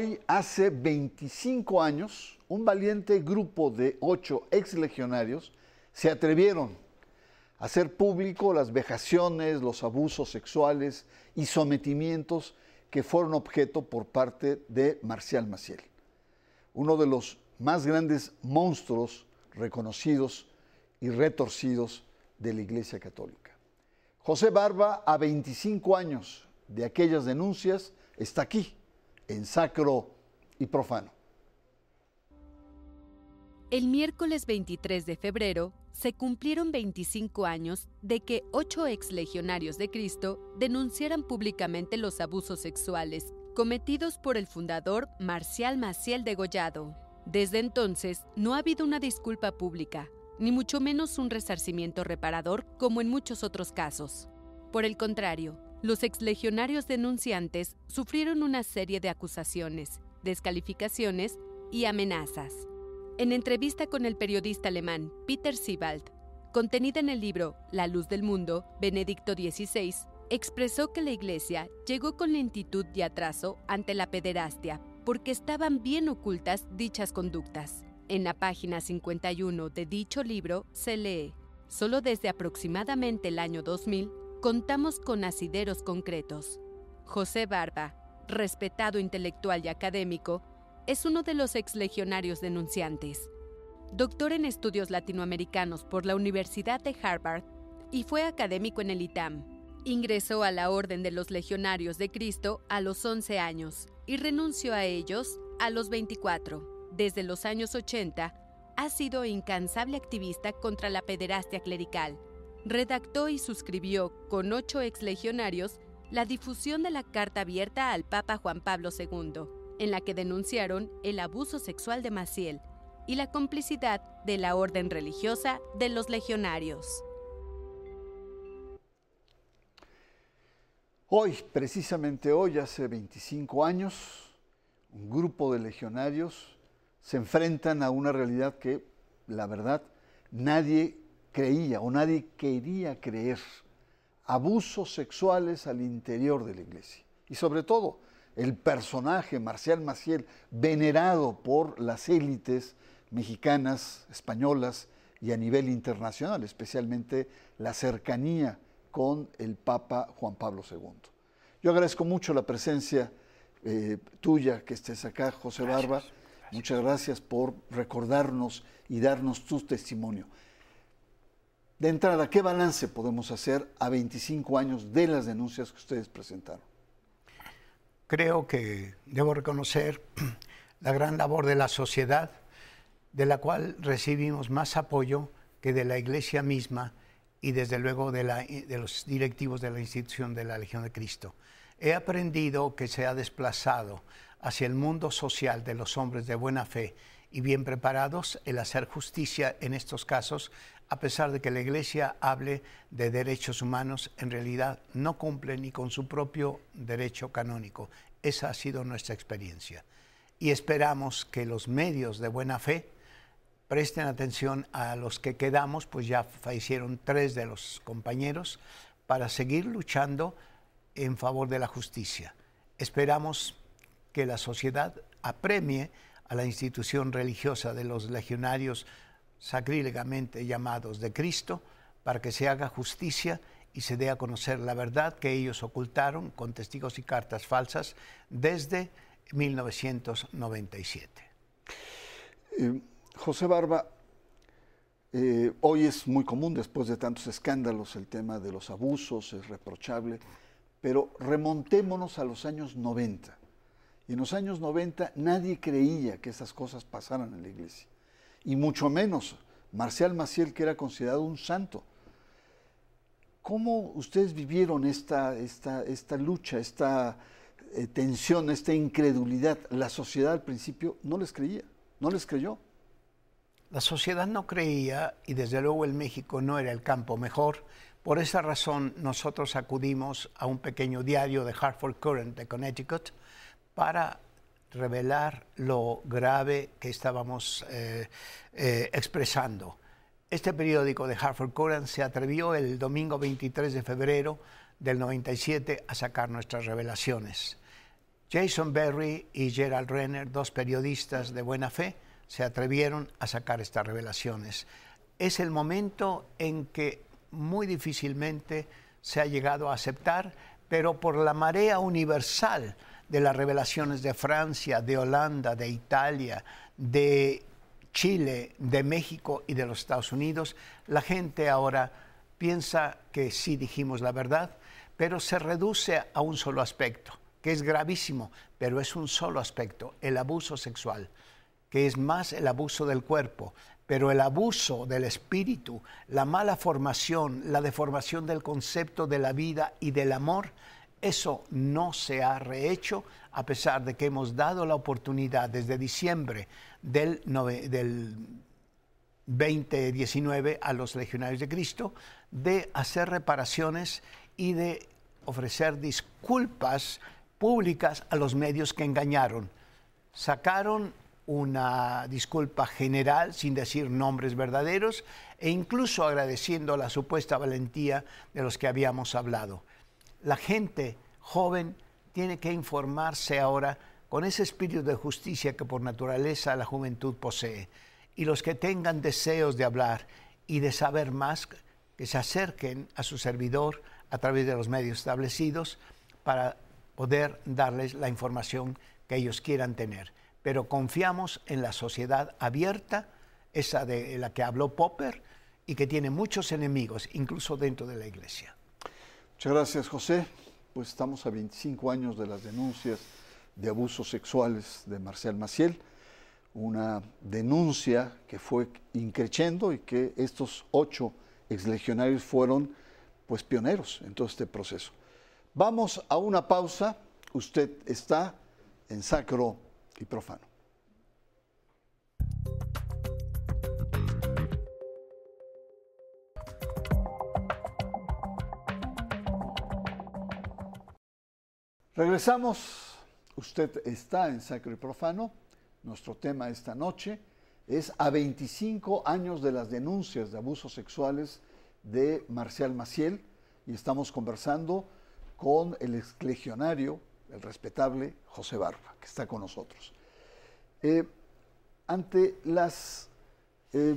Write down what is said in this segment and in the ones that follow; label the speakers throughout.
Speaker 1: Hoy, hace 25 años, un valiente grupo de ocho exlegionarios se atrevieron a hacer público las vejaciones, los abusos sexuales y sometimientos que fueron objeto por parte de Marcial Maciel, uno de los más grandes monstruos reconocidos y retorcidos de la Iglesia Católica. José Barba, a 25 años de aquellas denuncias, está aquí, en sacro y profano.
Speaker 2: El miércoles 23 de febrero se cumplieron 25 años de que ocho exlegionarios de Cristo denunciaran públicamente los abusos sexuales cometidos por el fundador Marcial Maciel de Gollado. Desde entonces no ha habido una disculpa pública, ni mucho menos un resarcimiento reparador como en muchos otros casos. Por el contrario, los exlegionarios denunciantes sufrieron una serie de acusaciones, descalificaciones y amenazas. En entrevista con el periodista alemán Peter Siebald, contenida en el libro La luz del mundo, Benedicto XVI expresó que la Iglesia llegó con lentitud y atraso ante la pederastia porque estaban bien ocultas dichas conductas. En la página 51 de dicho libro se lee, solo desde aproximadamente el año 2000 contamos con asideros concretos. José Barba, respetado intelectual y académico, es uno de los exlegionarios denunciantes. Doctor en estudios latinoamericanos por la Universidad de Harvard y fue académico en el ITAM. Ingresó a la Orden de los Legionarios de Cristo a los 11 años y renunció a ellos a los 24. Desde los años 80, ha sido incansable activista contra la pederastia clerical. Redactó y suscribió con ocho exlegionarios la difusión de la carta abierta al Papa Juan Pablo II, en la que denunciaron el abuso sexual de Maciel y la complicidad de la orden religiosa de los legionarios.
Speaker 1: Hoy, precisamente hoy, hace 25 años, un grupo de legionarios se enfrentan a una realidad que, la verdad, nadie creía o nadie quería creer. Abusos sexuales al interior de la iglesia. Y sobre todo, el personaje Marcial Maciel, venerado por las élites mexicanas, españolas y a nivel internacional, especialmente la cercanía con el Papa Juan Pablo II. Yo agradezco mucho la presencia eh, tuya, que estés acá, José Barba. Muchas gracias por recordarnos y darnos tu testimonio. De entrada, ¿qué balance podemos hacer a 25 años de las denuncias que ustedes presentaron?
Speaker 3: Creo que debo reconocer la gran labor de la sociedad, de la cual recibimos más apoyo que de la Iglesia misma y desde luego de, de, los directivos de la institución de la Legión de Cristo. He aprendido que se ha desplazado hacia el mundo social de los hombres de buena fe y bien preparados el hacer justicia en estos casos, a pesar de que la Iglesia hable de derechos humanos, en realidad no cumple ni con su propio derecho canónico. Esa ha sido nuestra experiencia. Y esperamos que los medios de buena fe, presten atención a los que quedamos, pues ya fallecieron tres de los compañeros, para seguir luchando en favor de la justicia. Esperamos que la sociedad apremie a la institución religiosa de los legionarios sacrílegamente llamados de Cristo para que se haga justicia y se dé a conocer la verdad que ellos ocultaron con testigos y cartas falsas desde 1997.
Speaker 1: José Barba, eh, hoy es muy común, después de tantos escándalos, el tema de los abusos, es reprochable, pero remontémonos a los años 90. Y en los años 90 nadie creía que esas cosas pasaran en la iglesia. Y mucho menos Marcial Maciel, que era considerado un santo. ¿Cómo ustedes vivieron esta, esta, esta lucha, esta eh, tensión, esta incredulidad? La sociedad al principio no les creía, no les creyó.
Speaker 3: La sociedad no creía y desde luego el México no era el campo mejor. Por esa razón nosotros acudimos a un pequeño diario de Hartford Current de Connecticut para revelar lo grave que estábamos eh, eh, expresando. Este periódico de Hartford Current se atrevió el domingo 23 de febrero del 97 a sacar nuestras revelaciones. Jason Berry y Gerald Renner, dos periodistas de buena fe, se atrevieron a sacar estas revelaciones. Es el momento en que muy difícilmente se ha llegado a aceptar, pero por la marea universal de las revelaciones de Francia, de Holanda, de Italia, de Chile, de México y de los Estados Unidos, la gente ahora piensa que sí dijimos la verdad, pero se reduce a un solo aspecto, que es gravísimo, pero es un solo aspecto, el abuso sexual, que es más el abuso del cuerpo, pero el abuso del espíritu, la mala formación, la deformación del concepto de la vida y del amor, eso no se ha rehecho a pesar de que hemos dado la oportunidad desde diciembre del, 2019 a los legionarios de Cristo de hacer reparaciones y de ofrecer disculpas públicas a los medios que engañaron. Sacaron una disculpa general sin decir nombres verdaderos e incluso agradeciendo la supuesta valentía de los que habíamos hablado. La gente joven tiene que informarse ahora con ese espíritu de justicia que por naturaleza la juventud posee. Y los que tengan deseos de hablar y de saber más, que se acerquen a su servidor a través de los medios establecidos para poder darles la información que ellos quieran tener. Pero confiamos en la sociedad abierta, esa de la que habló Popper, y que tiene muchos enemigos, incluso dentro de la iglesia.
Speaker 1: Muchas gracias, José. Pues estamos a 25 años de las denuncias de abusos sexuales de Marcial Maciel, una denuncia que fue increciendo y que estos ocho exlegionarios fueron pues pioneros en todo este proceso. Vamos a una pausa. Usted está en sacro y profano. Regresamos. Usted está en Sacro y Profano. Nuestro tema esta noche es a 25 años de las denuncias de abusos sexuales de Marcial Maciel y estamos conversando con el exlegionario, el respetable José Barba, que está con nosotros. Eh, ante las, eh,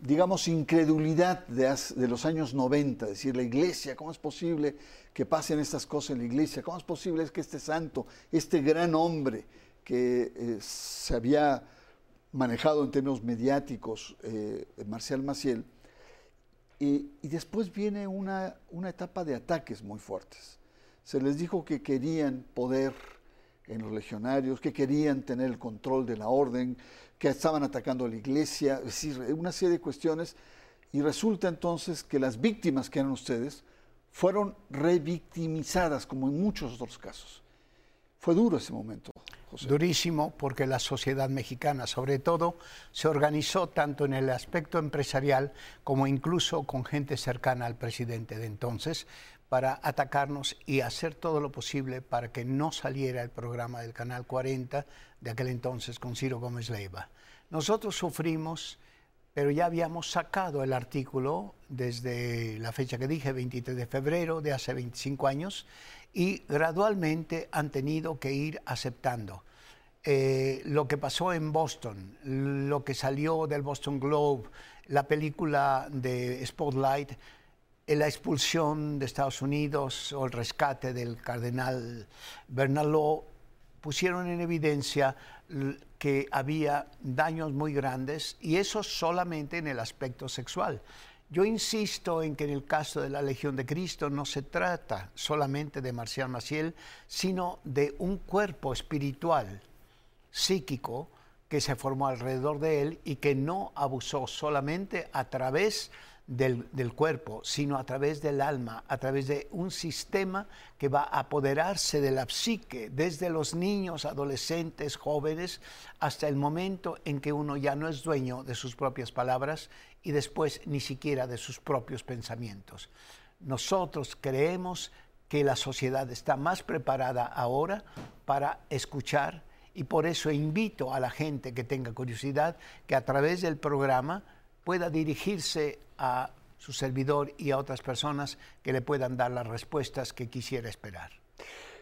Speaker 1: digamos, incredulidad de, los años 90, decir, la iglesia, ¿cómo es posible que pasen estas cosas en la iglesia? ¿Cómo es posible que este santo, este gran hombre que eh, se había manejado en términos mediáticos, Marcial Maciel, y, después viene una, una, etapa de ataques muy fuertes. Se les dijo que querían poder en los legionarios, que querían tener el control de la orden, que estaban atacando la iglesia, es decir, una serie de cuestiones. Y resulta entonces que las víctimas que eran ustedes fueron revictimizadas, como en muchos otros casos. Fue duro ese momento.
Speaker 3: Durísimo porque la sociedad mexicana, sobre todo, se organizó tanto en el aspecto empresarial como incluso con gente cercana al presidente de entonces para atacarnos y hacer todo lo posible para que no saliera el programa del Canal 40 de aquel entonces con Ciro Gómez Leiva. Nosotros sufrimos, pero ya habíamos sacado el artículo desde la fecha que dije, 23 de febrero de hace 25 años, y gradualmente han tenido que ir aceptando. Eh, lo que pasó en Boston, lo que salió del Boston Globe, la película de Spotlight, la expulsión de Estados Unidos o el rescate del cardenal Bernaló, pusieron en evidencia que había daños muy grandes y eso solamente en el aspecto sexual. Yo insisto en que en el caso de la Legión de Cristo no se trata solamente de Marcial Maciel, sino de un cuerpo espiritual, psíquico, que se formó alrededor de él y que no abusó solamente a través del, cuerpo, sino a través del alma, a través de un sistema que va a apoderarse de la psique, desde los niños, adolescentes, jóvenes, hasta el momento en que uno ya no es dueño de sus propias palabras y después ni siquiera de sus propios pensamientos. Nosotros creemos que la sociedad está más preparada ahora para escuchar y por eso invito a la gente que tenga curiosidad que a través del programa pueda dirigirse a su servidor y a otras personas que le puedan dar las respuestas que quisiera esperar.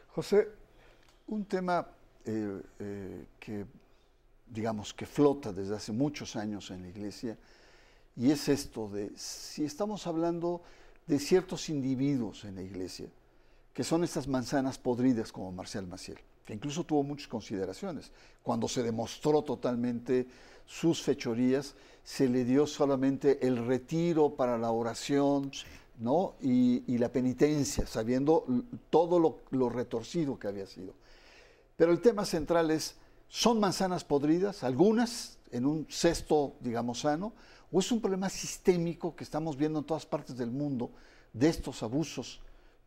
Speaker 1: José, Un tema eh, eh, que, digamos, que flota desde hace muchos años en la iglesia, y es esto de, si estamos hablando de ciertos individuos en la iglesia, que son estas manzanas podridas como Marcial Maciel, que incluso tuvo muchas consideraciones. Cuando se demostró totalmente sus fechorías, se le dio solamente el retiro para la oración, ¿no? Y, la penitencia, sabiendo todo lo, lo, retorcido que había sido. Pero el tema central es, ¿son manzanas podridas? Algunas en un cesto, digamos, sano, o es un problema sistémico que estamos viendo en todas partes del mundo de estos abusos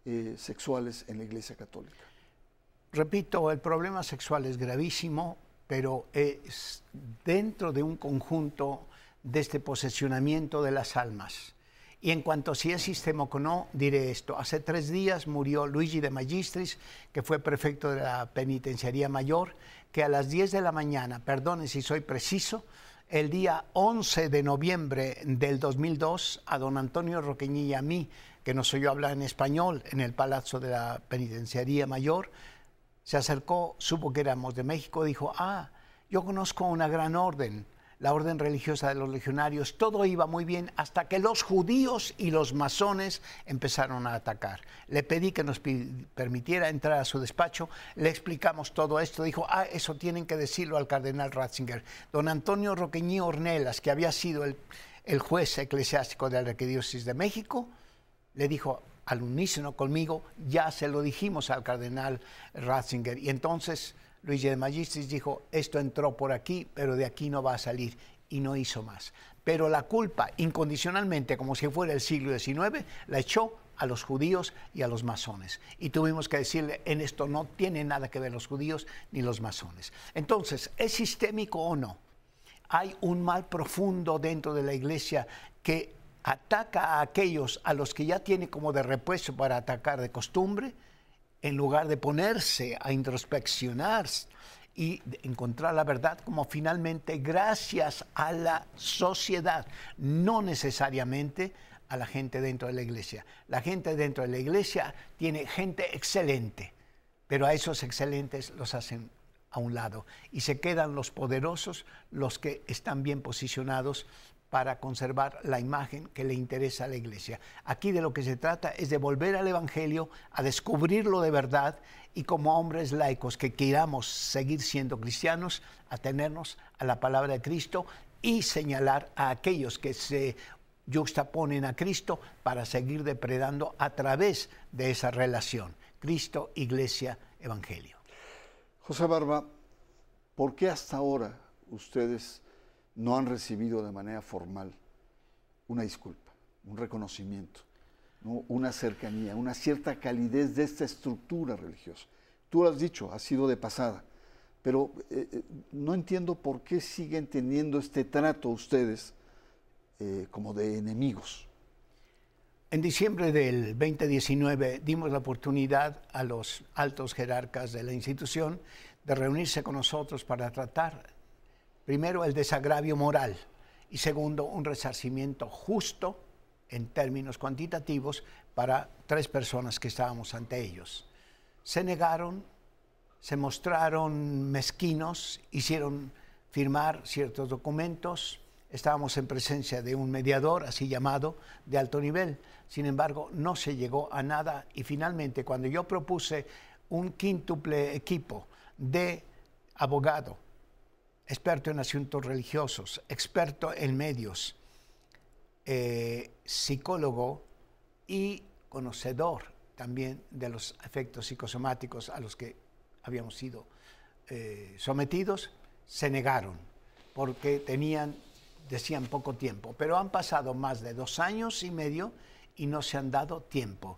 Speaker 1: eh, sexuales en la Iglesia Católica.
Speaker 3: Repito, el problema sexual es gravísimo, pero es dentro de un conjunto de este posesionamiento de las almas. Y en cuanto a si es sistémico o no, diré esto. Hace tres días murió Luigi de Magistris, que fue prefecto de la Penitenciaría Mayor, que a las 10 de la mañana, perdone si soy preciso, el día 11 de noviembre del 2002, a don Antonio Roqueñi y a mí que nos oyó hablar en español en el Palazzo de la Penitenciaría Mayor, se acercó, supo que éramos de México, dijo, ah, yo conozco una gran orden, la orden religiosa de los legionarios, todo iba muy bien hasta que los judíos y los masones empezaron a atacar. Le pedí que nos permitiera entrar a su despacho, le explicamos todo esto, dijo, ah, eso tienen que decirlo al cardenal Ratzinger. Don Antonio Roqueñí Ornelas, que había sido el, el juez eclesiástico de la Arquidiócesis de México, le dijo al unísono conmigo, ya se lo dijimos al cardenal Ratzinger. Y entonces Luigi de Magistris dijo, esto entró por aquí, pero de aquí no va a salir. Y no hizo más. Pero la culpa, incondicionalmente, como si fuera el siglo XIX, la echó a los judíos y a los masones. Y tuvimos que decirle, en esto no tiene nada que ver los judíos ni los masones. Entonces, ¿es sistémico o no? Hay un mal profundo dentro de la iglesia que ataca a aquellos a los que ya tiene como de repuesto para atacar de costumbre, en lugar de ponerse a introspeccionar y encontrar la verdad como finalmente gracias a la sociedad, no necesariamente a la gente dentro de la iglesia. La gente dentro de la iglesia tiene gente excelente, pero a esos excelentes los hacen a un lado y se quedan los poderosos, los que están bien posicionados para conservar la imagen que le interesa a la iglesia. Aquí de lo que se trata es de volver al Evangelio, a descubrirlo de verdad y como hombres laicos que queramos seguir siendo cristianos, atenernos a la palabra de Cristo y señalar a aquellos que se juxtaponen a Cristo para seguir depredando a través de esa relación. Cristo, Iglesia, Evangelio.
Speaker 1: José Barba, ¿por qué hasta ahora ustedes no han recibido de manera formal una disculpa, un reconocimiento, una cercanía, una cierta calidez de esta estructura religiosa. Tú lo has dicho, ha sido de pasada, pero eh, eh, no entiendo por qué siguen teniendo este trato ustedes eh, como de enemigos.
Speaker 3: En diciembre del 2019 dimos la oportunidad a los altos jerarcas de la institución de reunirse con nosotros para tratar Primero, el desagravio moral y segundo, un resarcimiento justo en términos cuantitativos para tres personas que estábamos ante ellos. Se negaron, se mostraron mezquinos, hicieron firmar ciertos documentos, estábamos en presencia de un mediador, así llamado, de alto nivel. Sin embargo, no se llegó a nada y finalmente cuando yo propuse un quíntuple equipo de abogado, experto en asuntos religiosos, experto en medios, eh, psicólogo y conocedor también de los efectos psicosomáticos a los que habíamos sido eh, sometidos, se negaron porque tenían, decían, poco tiempo. Pero han pasado más de dos años y medio y no se han dado tiempo.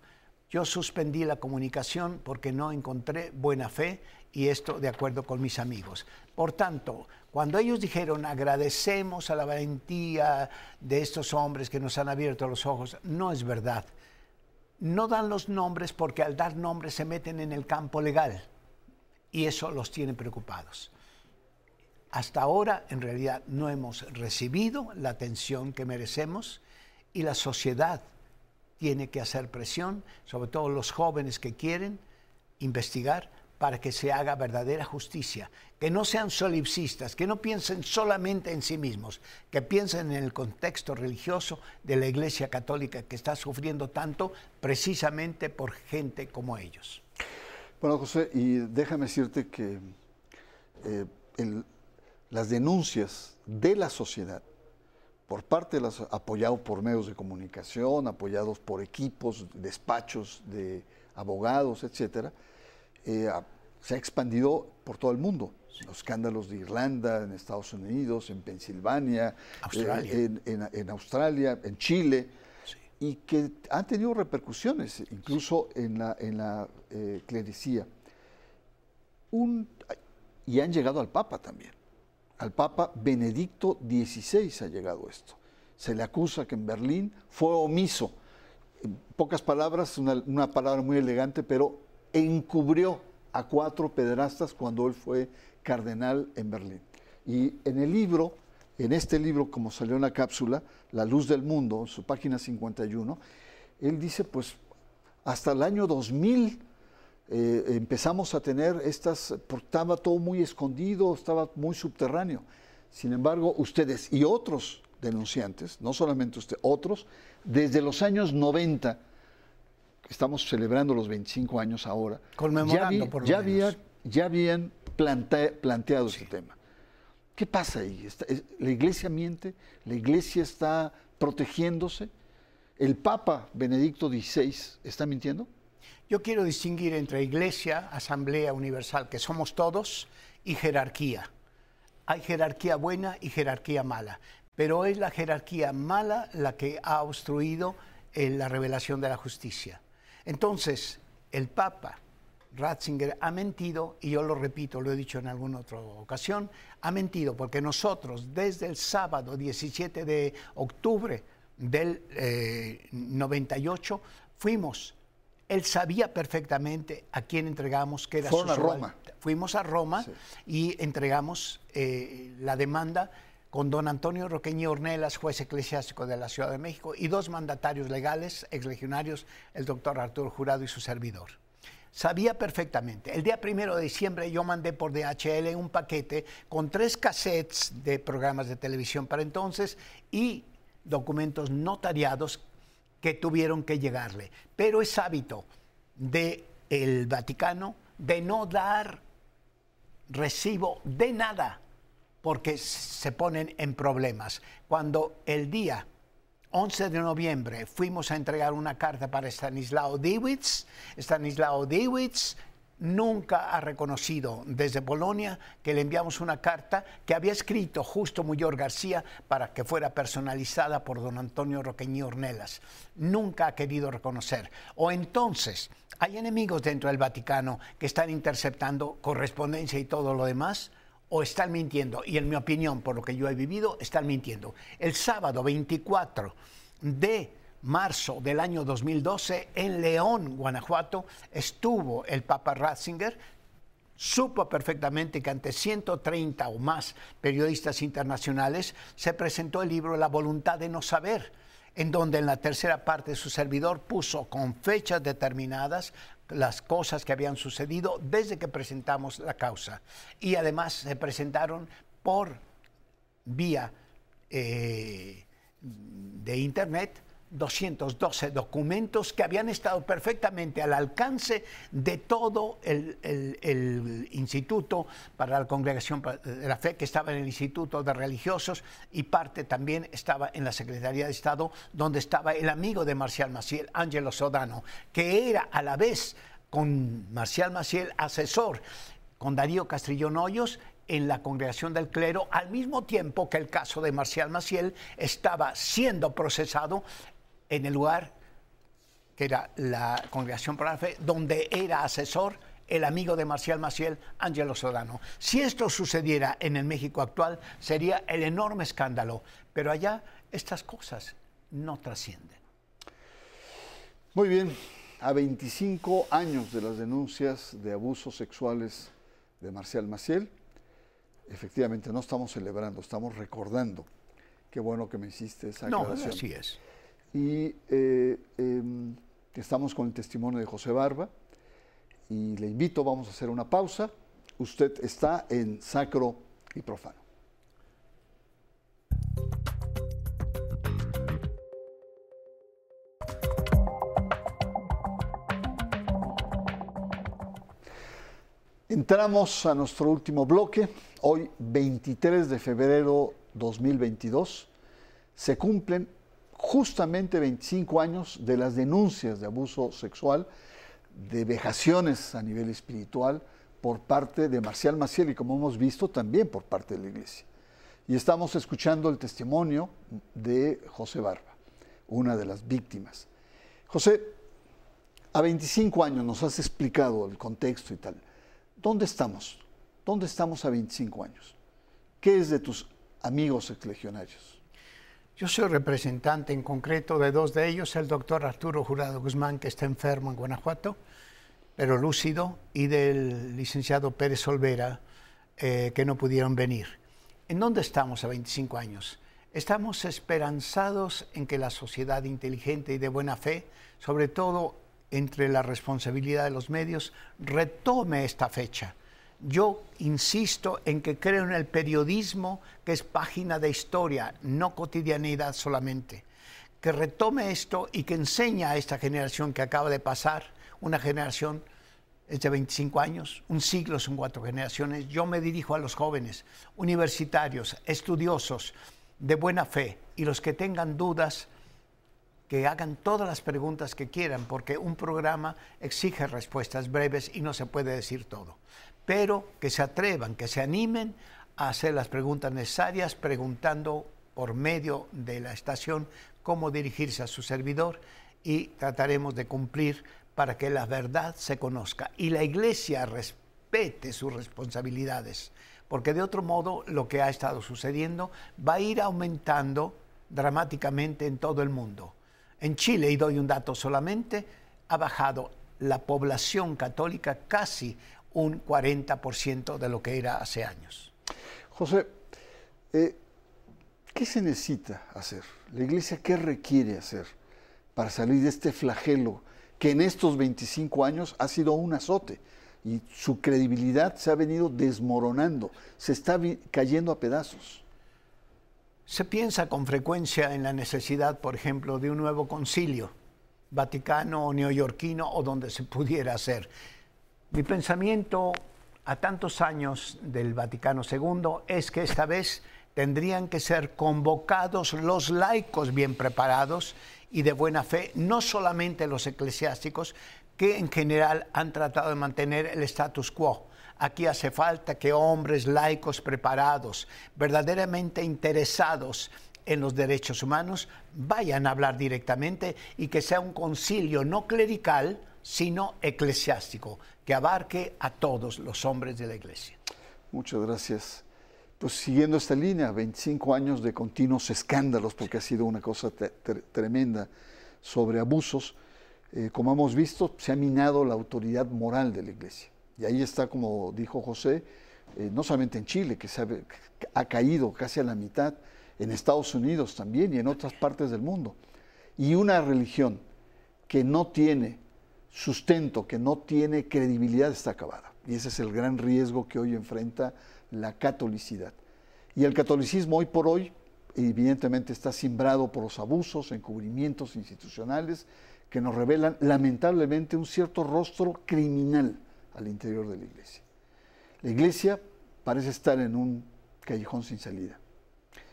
Speaker 3: Yo suspendí la comunicación porque no encontré buena fe y esto de acuerdo con mis amigos. Por tanto, cuando ellos dijeron agradecemos a la valentía de estos hombres que nos han abierto los ojos, no es verdad. No dan los nombres porque al dar nombres se meten en el campo legal y eso los tiene preocupados. Hasta ahora, en realidad, no hemos recibido la atención que merecemos y la sociedad tiene que hacer presión, sobre todo los jóvenes que quieren investigar para que se haga verdadera justicia, que no sean solipsistas, que no piensen solamente en sí mismos, que piensen en el contexto religioso de la Iglesia Católica que está sufriendo tanto precisamente por gente como ellos.
Speaker 1: Bueno, José, y déjame decirte que eh, las denuncias de la sociedad, por parte de las, apoyados por medios de comunicación, apoyados por equipos, despachos de abogados, etcétera, eh, se ha expandido por todo el mundo. Los escándalos de Irlanda, en Estados Unidos, en Pensilvania, eh, en, Australia, en Chile y que han tenido repercusiones incluso en la, en la eh, clericía. Un, y han llegado al Papa también. Al Papa Benedicto XVI ha llegado esto. Se le acusa que en Berlín fue omiso. En pocas palabras, una, una palabra muy elegante, pero encubrió a cuatro pederastas cuando él fue cardenal en Berlín. Y en el libro en este libro, como salió en la cápsula, La Luz del Mundo, en su página 51, él dice, pues hasta el año 2000 eh, empezamos a tener estas, estaba todo muy escondido, estaba muy subterráneo. Sin embargo, ustedes y otros denunciantes, no solamente usted, otros, desde los años 90, estamos celebrando los 25 años ahora,
Speaker 3: Conmemorando
Speaker 1: ya, había, ya habían planteado este tema. ¿Qué pasa ahí? ¿La iglesia miente? ¿La iglesia está protegiéndose? ¿El Papa Benedicto XVI está mintiendo?
Speaker 3: Yo quiero distinguir entre iglesia, asamblea universal, que somos todos, y jerarquía. Hay jerarquía buena y jerarquía mala, pero es la jerarquía mala la que ha obstruido eh, la revelación de la justicia. Entonces, el Papa Ratzinger ha mentido, y yo lo repito, lo he dicho en alguna otra ocasión, ha mentido porque nosotros desde el sábado 17 de octubre del 98 eh, fuimos, él sabía perfectamente a quién entregamos, que era
Speaker 1: su a Roma.
Speaker 3: Fuimos a Roma y entregamos eh, la demanda con don Antonio Roqueño Ornelas, juez eclesiástico de la Ciudad de México, y dos mandatarios legales, exlegionarios, el doctor Arturo Jurado y su servidor sabía perfectamente. El día primero de diciembre yo mandé por DHL un paquete con tres cassettes de programas de televisión para entonces y documentos notariados que tuvieron que llegarle. Pero es hábito del el Vaticano de no dar recibo de nada porque se ponen en problemas. Cuando el día 11 de noviembre fuimos a entregar una carta para Stanislao Diewitz. Stanislao Diewitz nunca ha reconocido desde Polonia que le enviamos una carta que había escrito justo Muyor García para que fuera personalizada por don Antonio Roqueñi Ornelas. Nunca ha querido reconocer. O entonces, ¿hay enemigos dentro del Vaticano que están interceptando correspondencia y todo lo demás? O están mintiendo. Y en mi opinión, por lo que yo he vivido, están mintiendo. El sábado 24 de marzo del año 2012, en León, Guanajuato, estuvo el Papa Ratzinger, supo perfectamente que ante 130 o más periodistas internacionales se presentó el libro La voluntad de no saber, en donde en la tercera parte su servidor puso con fechas determinadas las cosas que habían sucedido desde que presentamos la causa. Y además se presentaron por vía eh, de Internet 212 documentos que habían estado perfectamente al alcance de todo el, Instituto para la Congregación de la Fe, que estaba en el Instituto de Religiosos y parte también estaba en la Secretaría de Estado, donde estaba el amigo de Marcial Maciel, Ángelo Sodano, que era a la vez con Marcial Maciel asesor con Darío Castrillón Hoyos en la congregación del clero, al mismo tiempo que el caso de Marcial Maciel estaba siendo procesado en el lugar que era la Congregación para la Fe, donde era asesor el amigo de Marcial Maciel, Ángelo Sodano. Si esto sucediera en el México actual, sería el enorme escándalo, pero allá estas cosas no trascienden.
Speaker 1: Muy bien, a 25 años de las denuncias de abusos sexuales de Marcial Maciel, efectivamente no estamos celebrando, estamos recordando. Qué bueno que me hiciste esa aclaración.
Speaker 3: No, así es
Speaker 1: y eh, em, estamos con el testimonio de José Barba y le invito, vamos a hacer una pausa. Usted está en Sacro y Profano. Entramos a nuestro último bloque. Hoy, 23 de febrero 2022, se cumplen justamente 25 años de las denuncias de abuso sexual, de vejaciones a nivel espiritual por parte de Marcial Maciel y como hemos visto también por parte de la iglesia. Y estamos escuchando el testimonio de José Barba, una de las víctimas. José, a 25 años nos has explicado el contexto y tal. ¿Dónde estamos? ¿Dónde estamos a 25 años? ¿Qué es de tus amigos exlegionarios?
Speaker 3: Yo soy representante en concreto de dos de ellos, el doctor Arturo Jurado Guzmán, que está enfermo en Guanajuato, pero lúcido, y del licenciado Pérez Olvera, eh, que no pudieron venir. ¿En dónde estamos a 25 años? Estamos esperanzados en que la sociedad inteligente y de buena fe, sobre todo entre la responsabilidad de los medios, retome esta fecha. Yo insisto en que creo en el periodismo que es página de historia, no cotidianidad solamente. Que retome esto y que enseña a esta generación que acaba de pasar, una generación es de 25 años, un siglo son cuatro generaciones. Yo me dirijo a los jóvenes, universitarios, estudiosos, de buena fe y los que tengan dudas que hagan todas las preguntas que quieran, porque un programa exige respuestas breves y no se puede decir todo. Pero que se atrevan, que se animen a hacer las preguntas necesarias, preguntando por medio de la estación cómo dirigirse a su servidor y trataremos de cumplir para que la verdad se conozca y la iglesia respete sus responsabilidades, porque de otro modo lo que ha estado sucediendo va a ir aumentando dramáticamente en todo el mundo. En Chile, y doy un dato solamente, ha bajado la población católica casi un 40% de lo que era hace años.
Speaker 1: José, eh, ¿qué se necesita hacer? ¿La iglesia qué requiere hacer para salir de este flagelo que en estos 25 años ha sido un azote? Y su credibilidad se ha venido desmoronando, se está cayendo a pedazos.
Speaker 3: Se piensa con frecuencia en la necesidad, por ejemplo, de un nuevo concilio, vaticano o neoyorquino o donde se pudiera hacer. Mi pensamiento a tantos años del Vaticano II es que esta vez tendrían que ser convocados los laicos bien preparados y de buena fe, no solamente los eclesiásticos, que en general han tratado de mantener el status quo. Aquí hace falta que hombres laicos preparados, verdaderamente interesados en los derechos humanos, vayan a hablar directamente y que sea un concilio no clerical, sino eclesiástico, que abarque a todos los hombres de la iglesia.
Speaker 1: Muchas gracias. Pues siguiendo esta línea, 25 años de continuos escándalos, porque ha sido una cosa tremenda sobre abusos, eh, como hemos visto, se ha minado la autoridad moral de la iglesia. Y ahí está, como dijo José, eh, no solamente en Chile, que, ha caído casi a la mitad, en Estados Unidos también y en otras partes del mundo. Y una religión que no tiene sustento, que no tiene credibilidad, está acabada. Y ese es el gran riesgo que hoy enfrenta la catolicidad. Y el catolicismo hoy por hoy, evidentemente, está simbrado por los abusos, encubrimientos institucionales que nos revelan lamentablemente un cierto rostro criminal al interior de la iglesia. La iglesia parece estar en un callejón sin salida.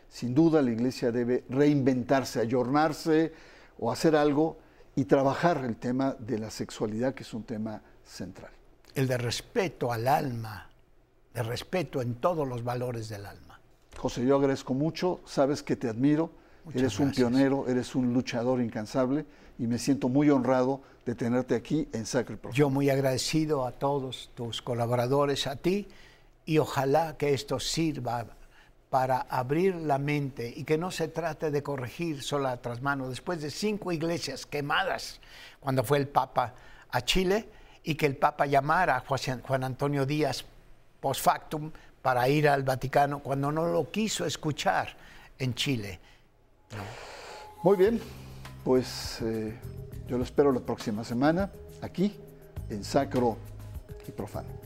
Speaker 1: Sin duda la iglesia debe reinventarse, ayornarse o hacer algo y trabajar el tema de la sexualidad, que es un tema central.
Speaker 3: El de respeto al alma, de respeto en todos los valores del alma.
Speaker 1: José, yo agradezco mucho, sabes que te admiro, eres un pionero, eres un luchador incansable y me siento muy honrado de tenerte aquí en Sacred
Speaker 3: Yo muy agradecido a todos tus colaboradores, a ti, y ojalá que esto sirva para abrir la mente y que no se trate de corregir sola tras mano. Después de cinco iglesias quemadas cuando fue el Papa a Chile y que el Papa llamara a Juan Antonio Díaz post factum para ir al Vaticano cuando no lo quiso escuchar en Chile.
Speaker 1: Muy bien, pues eh, yo lo espero la próxima semana aquí en Sacro y profano.